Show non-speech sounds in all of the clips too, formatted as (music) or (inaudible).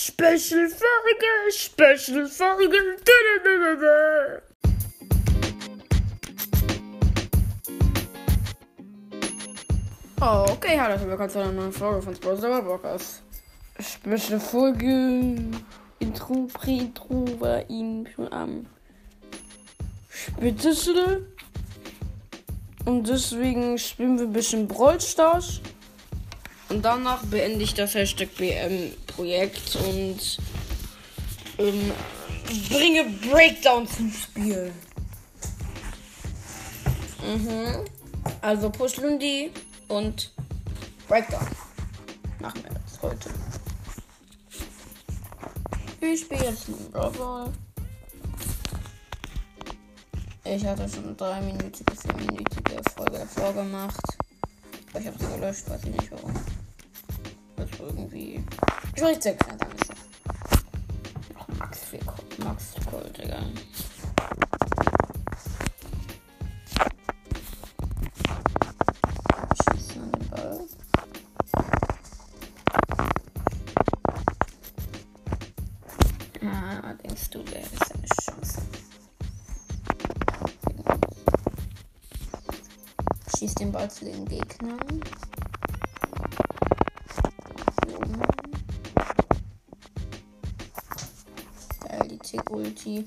Special Folge, Special Folge. Oh, okay, hallo, willkommen zu einer neuen Folge von Sports Podcast. Special Folge. Intro, Pre-Intro war ihm schon am spätesten. Und deswegen spielen wir ein bisschen Brawl Stars. Und danach beende ich das Hashtag BM-Projekt und ähm, bringe Breakdown zum Spiel. Mhm. Also Push Lundi und Breakdown. Machen wir das heute. Ich spiele jetzt Brawl. Ich hatte schon eine dreiminütige, vierminütige Folge davor gemacht. Ich habe sie gelöscht, weiß ich nicht warum. Irgendwie. Dann ist es. Ach, Max 4 Max Gold, Digga. Ah, denkst du, der ist eine Chance. Schieß den Ball zu den Gegnern. Tick-Ulti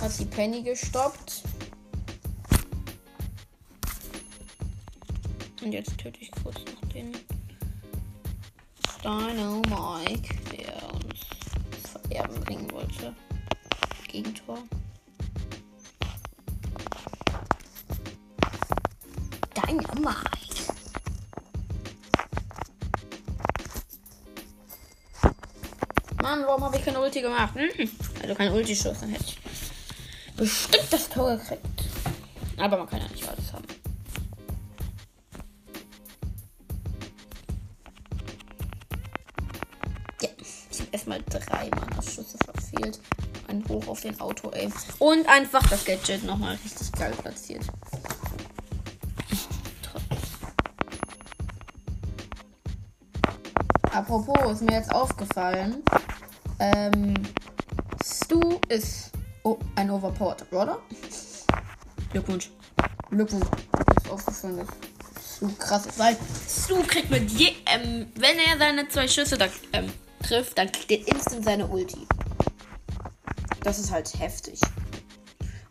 hat die Penny gestoppt. Und jetzt töte ich kurz noch den Dino Mike, der uns das Verderben bringen wollte. Gegentor. Dynamite. Mann, warum habe ich keine Ulti gemacht? Hm. Also kein Ulti-Schuss, dann hätte ich bestimmt das Tor gekriegt. Aber man kann ja nicht alles haben. Ja, ich habe erstmal drei Mana-Schüsse verfehlt. Ein Hoch auf den Auto-Aim. Und einfach das Gadget nochmal richtig geil platziert. Apropos, ist mir jetzt aufgefallen. Ähm, ist oh, ein overpowered Brawler. Glückwunsch. Glückwunsch. Ist aufgefallen, dass Stu krass ist. Weil Stu kriegt mit je, ähm, wenn er seine zwei Schüsse da, ähm, trifft, dann kriegt er instant seine Ulti. Das ist halt heftig.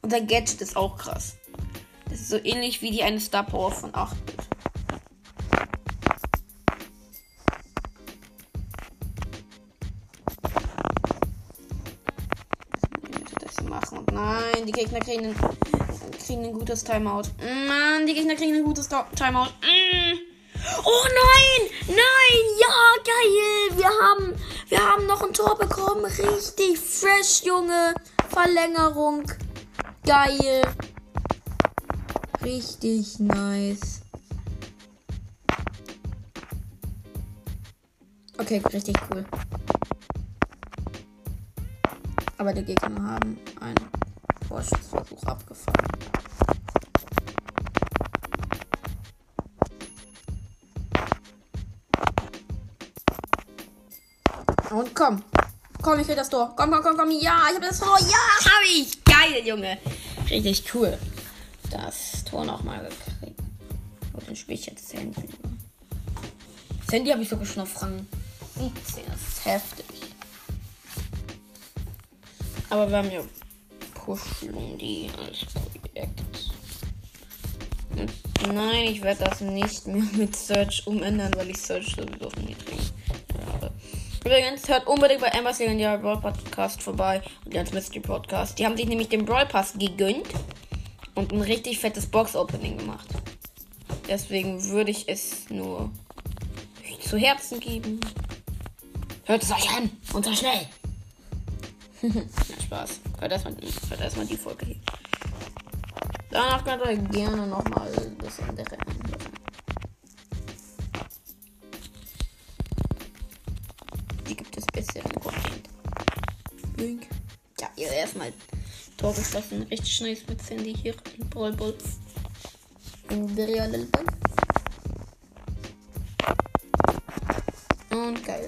Und sein Gadget ist auch krass. Das ist so ähnlich wie die eine Star Power von 8-Bit. machen. Die Gegner kriegen ein, kriegen ein gutes Timeout. Mann, die Gegner kriegen ein gutes Timeout. Mm. Oh nein! Nein! Ja, geil! Wir haben, wir haben noch ein Tor bekommen. Richtig fresh, Junge. Verlängerung. Geil. Richtig nice. Okay, richtig cool. Aber die Gegner haben einen Vorschussversuch abgefangen. Und komm. Komm, ich will das Tor. Komm, komm, komm, komm. Ja, ich habe das Tor. Ja, habe ich. Geil, Junge. Richtig cool. Das Tor nochmal gekriegt. Und dann spiele ich jetzt. Das Handy habe ich sogar schon auf Rang 17. Das ist heftig. Aber wir haben ja Push-Lundi als Projekt. Nein, ich werde das nicht mehr mit Search umändern, weil ich Search sowieso auf niedrig habe. Übrigens, hört unbedingt bei Embers Legendary Brawl Podcast vorbei und ganz Mystery Podcast. Die haben sich nämlich den Brawl Pass gegönnt und ein richtig fettes Box-Opening gemacht. Deswegen würde ich es nur zu Herzen geben. Hört es euch an und so schnell. (laughs) Spaß. Hört erstmal, hört erstmal die Folge hier. Danach könnt ihr gerne nochmal das andere anhören. Die gibt es bisher im Content. Link. Ja, ihr erstmal Tor geschossen. Richtig nice mit Sandy hier in Brawl Ball. In der realen Ball. Und geil.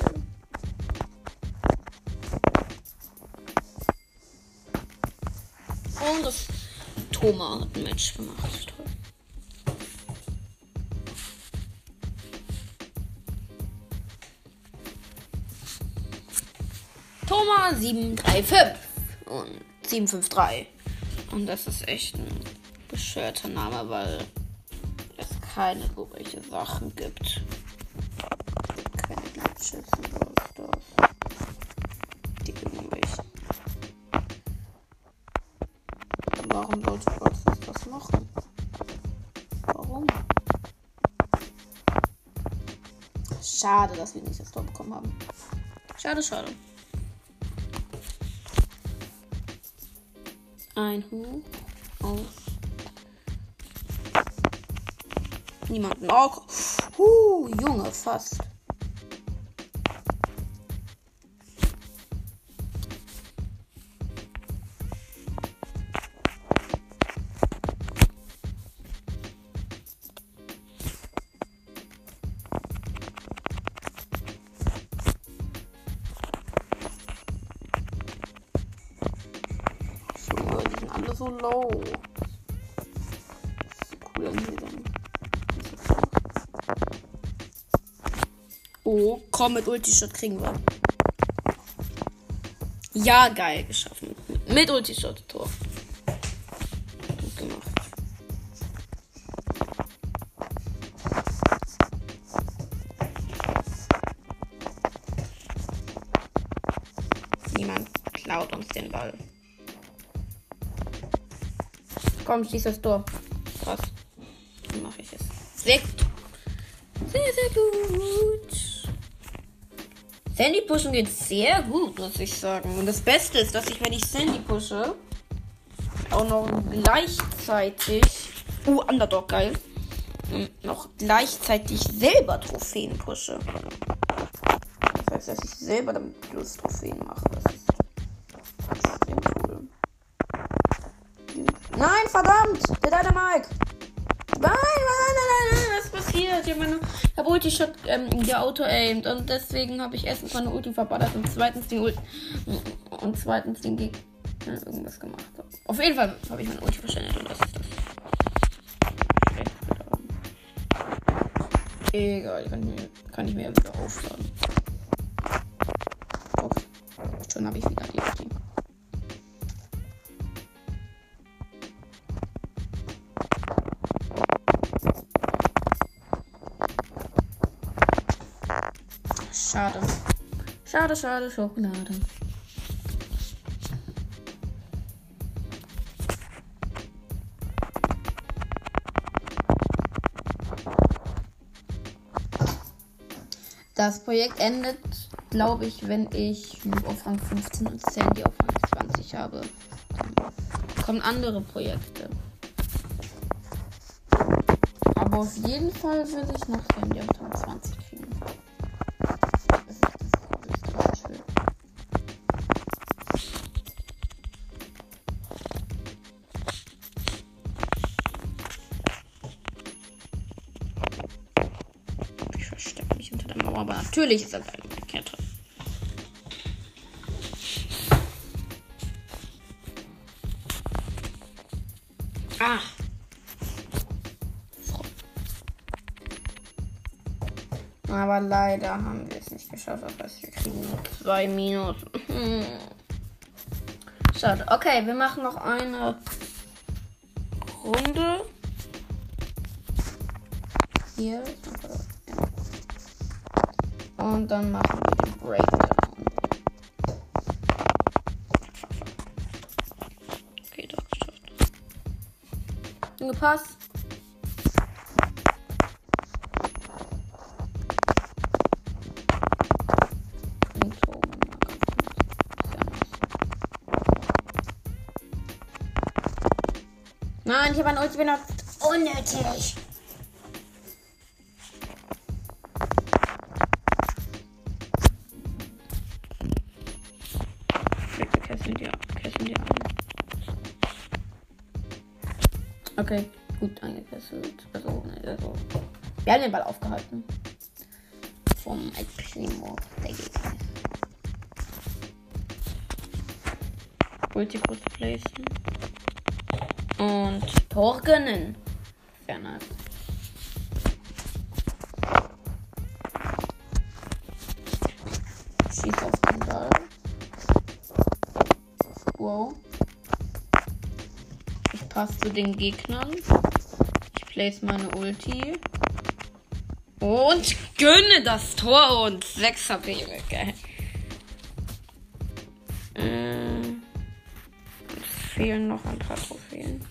Thomas hat ein Match gemacht. Toll. Thomas 735 und 753. Und das ist echt ein bescheuerter Name, weil es keine solche Sachen gibt. Keine Glitches und das. Warum sollte Gott das machen? Warum? Schade, dass wir nicht das Tor bekommen haben. Schade, schade. Ein Hoch auf niemanden. Oh, huh, Junge, fast. Oh, komm, mit Ulti-Shot kriegen wir. Ja, geil, geschaffen. Mit Ulti-Shot, Tor. Gut gemacht. Niemand klaut uns den Ball. Komm, schieß das Tor. Sandy pushen geht sehr gut, muss ich sagen. Und das Beste ist, dass ich, wenn ich Sandy pushe, auch noch gleichzeitig. Uh, Underdog, geil. Und noch gleichzeitig selber Trophäen pushe. Das heißt, dass ich selber damit plus Trophäen mache. Das ist extrem cool. Nein, verdammt! Der Dynamike! Nein, nein, passiert? Ich habe meine ich hab Ulti Shot ähm, der Auto aimed und deswegen habe ich erstens meine Ulti verballert und zweitens den Ulti und zweitens den Gegner irgendwas gemacht. Auf jeden Fall habe ich meine Ulti verschwendet und das ist das. Egal, kann ich mir, kann ich mir wieder aufladen. Okay. Schon habe ich Schade, schade, Schokolade. Das Projekt endet, glaube ich, wenn ich auf Rang 15 und Sandy auf Rang 20 habe. Dann kommen andere Projekte. Aber auf jeden Fall will ich noch Sandy auf natürlich ist das eine Kette. Ah. Aber leider haben wir es nicht geschafft. Das wir kriegen nur zwei Minus. (laughs) Hm. Schade. Okay, wir machen noch eine Runde. Hier. Und dann machen wir den Breakdown. Okay, doch geschafft. Gepasst. Nein, ich habe ein Ulti benutzt. Unnötig. Okay, gut angekesselt. Also, also. Wir haben den Ball aufgehalten. Vom El Primo der Gegner. Ulti kurz placen. Und Tor gönnen. Sehr nice. Schieß auf Ich passe zu den Gegnern. Ich place meine Ulti. Und gönne das Tor und 6 HP. Äh, es fehlen noch ein paar Trophäen.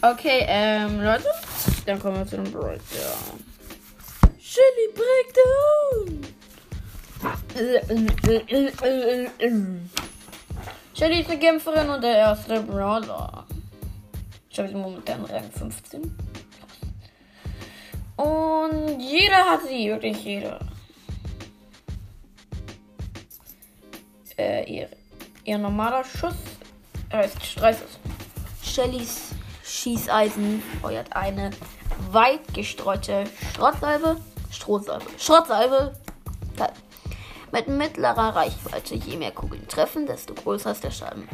Okay, ähm, Leute. Dann kommen wir zu dem Breakdown. Shelly Breakdown! Shelly ist eine Kämpferin und der erste Brawler. Ich habe sie momentan Rang 15. Und jeder hat sie, wirklich jeder. Äh, ihr, ihr normaler Schuss heißt Streißes. Shellys Schießeisen feuert eine weit gestreute Schrottsalve. Strohsalve. Schrottsalve. Mit mittlerer Reichweite. Je mehr Kugeln treffen, desto größer ist der Schaden.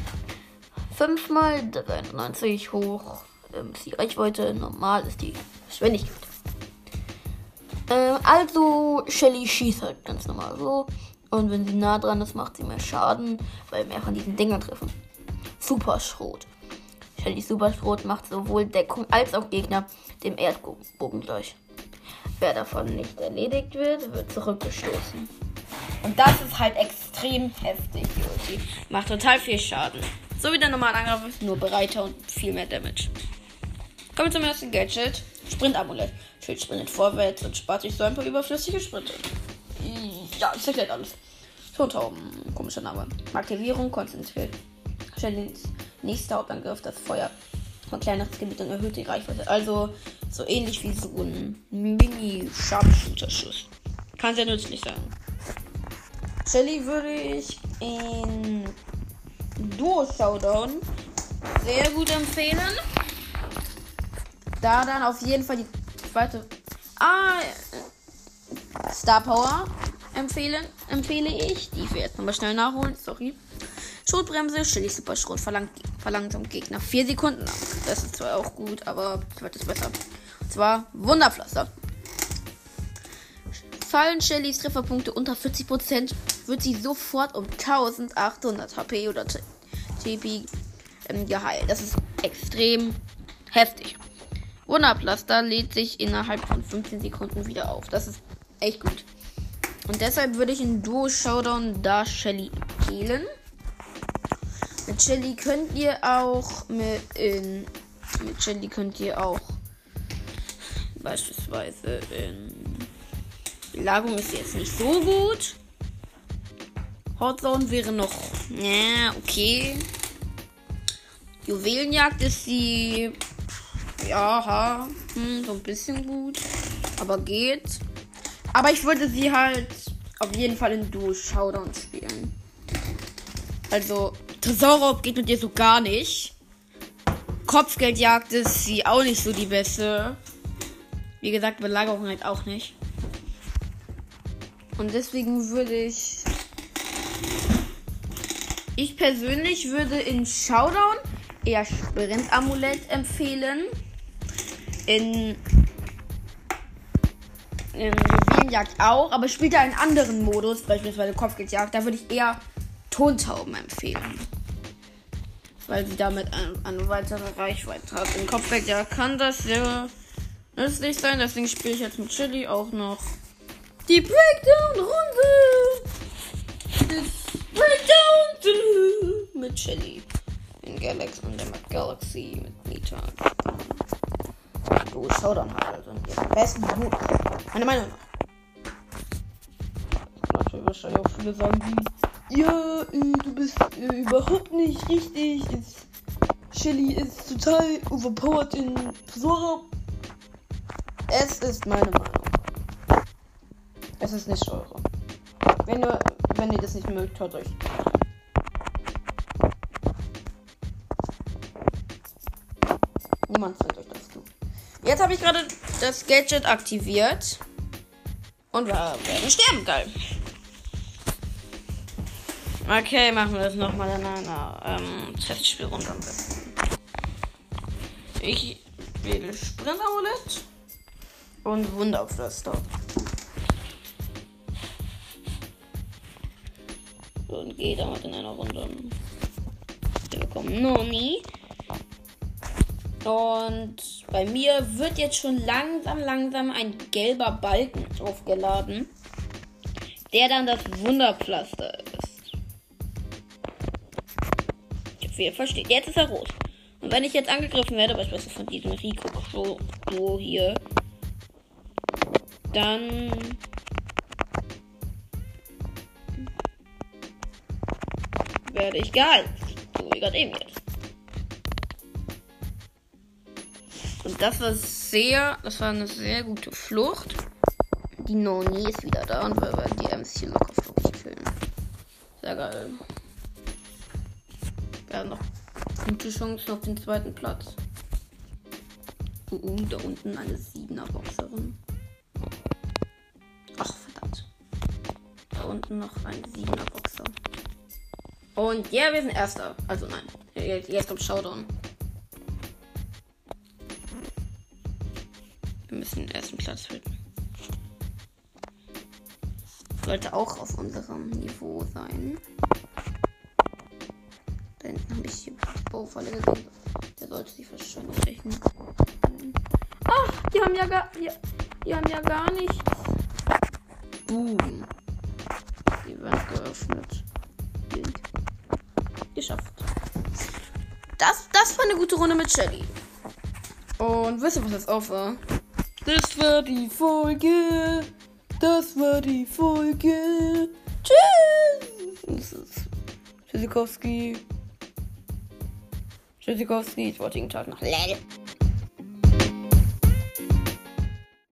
5 mal 93 hoch ähm, ist die Reichweite. Normal ist die Geschwindigkeit. Ähm, also, Shelly schießt halt ganz normal so. Und wenn sie nah dran ist, macht sie mehr Schaden, weil mehr von diesen Dingern treffen. Superschrot. Shelly Superschrot macht sowohl Deckung als auch Gegner dem Erdbogen gleich. Wer davon nicht erledigt wird, wird zurückgestoßen. Und das ist halt extrem heftig, Ulti. Macht total viel Schaden. So wie der normale Angriff nur breiter und viel mehr Damage. Kommen wir zum ersten Gadget. Sprint-Amulett. Schild sprintet vorwärts und spart sich so ein paar überflüssige Sprinte. Ja, das erklärt alles. Tontauben, komischer Name. Aktivierung, konzentriert. Shellys nächster Hauptangriff, das Feuer von kleineres Gebiet und erhöht die Reichweite. Also so ähnlich wie so ein Mini-Sharpshooter-Schuss. Kann sehr nützlich sein. Shelly würde ich in Duo Showdown sehr gut empfehlen. Da dann auf jeden Fall die zweite. Ah, Star Power empfehlen, empfehle ich. Die wir jetzt nochmal schnell nachholen. Sorry. Schrotbremse, Shelly Super Schrot verlangt, verlangsamt Gegner 4 Sekunden lang. Das ist zwar auch gut, aber zweites besser. Und zwar Wunderpflaster. Fallen Shellys Trefferpunkte unter 40%, wird sie sofort um 1800 HP oder TP ähm, geheilt. Das ist extrem heftig. Wunderpflaster lädt sich innerhalb von 15 Sekunden wieder auf. Das ist echt gut. Und deshalb würde ich in Duo Showdown da Shelly empfehlen. Mit Shelly könnt ihr auch mit, in, mit Shelly könnt ihr auch beispielsweise in Belagerung ist jetzt nicht so gut. Hotzone wäre noch, ja, okay. Juwelenjagd ist sie, ja, hm, so ein bisschen gut, aber geht. Aber ich würde sie halt auf jeden Fall in Duo Showdown spielen. Also, Tresorraub geht mit ihr so gar nicht. Kopfgeldjagd ist sie auch nicht so die beste. Wie gesagt, Belagerung halt auch nicht. Und deswegen würde ich. Ich persönlich würde in Showdown eher Sprint-Amulett empfehlen. In in Juwelenjagd auch, aber spielt da einen anderen Modus, beispielsweise Kopfgeldjagd, da würde ich eher Tontauben empfehlen. Weil sie damit eine, eine weitere Reichweite hat. In Kopfgeldjagd kann das sehr nützlich sein, deswegen spiele ich jetzt mit Chili auch noch die Breakdown-Runde. Breakdown mit Chili. In Galaxy und der mit Galaxy mit Nita. Du Showdown halt, also in ihrem besten Mut. Meine Meinung nach. Leute, wahrscheinlich auch viele sagen wie, ja, äh, du bist äh, überhaupt nicht richtig. Ist, Shelly ist total overpowered in Tresora. Es ist meine Meinung. Es ist nicht eure. Wenn ihr, wenn ihr das nicht mögt, hört euch. Niemand zwingt euch das zu. Jetzt habe ich gerade das Gadget aktiviert. Und wir werden sterben. Geil. Okay, machen wir das nochmal in einer ähm, Testspielrunde am besten. Ich wähle Sprint-Amulett und Wunderpflaster. Und gehe damit in einer Runde. Wir bekommen Noni. Und bei mir wird jetzt schon langsam, langsam ein gelber Balken aufgeladen, der dann das Wunderpflaster ist. Wir verstehen. Jetzt ist er rot. Und wenn ich jetzt angegriffen werde, beispielsweise von diesem Rico Crow hier, dann werde ich geheilt. So wie gerade eben jetzt. Das war sehr, das war eine sehr gute Flucht. Die Noni ist wieder da und wir werden die hier locker flockig killen. Sehr geil. Wir haben noch gute Chancen auf den zweiten Platz. Uh, uh, da unten eine 7er Boxerin. Ach, verdammt. Da unten noch ein 7er Boxer. Und ja, wir sind Erster. Also nein. Jetzt kommt Showdown. Platz finden. Sollte auch auf unserem Niveau sein. Da hinten habe ich hier Baufalle gesehen. Der sollte sich wahrscheinlich rechnen. Ach, die haben ja gar. Die, die haben ja gar nichts. Boom. Die werden geöffnet. Geschafft. Das, das war eine gute Runde mit Shelly. Und wisst ihr, was jetzt auf war? Das war die Folge. Das war die Folge. Tschüss. Tschüssikowski. Tschüssikowski. Ich wollte ihn Tag nach Lell.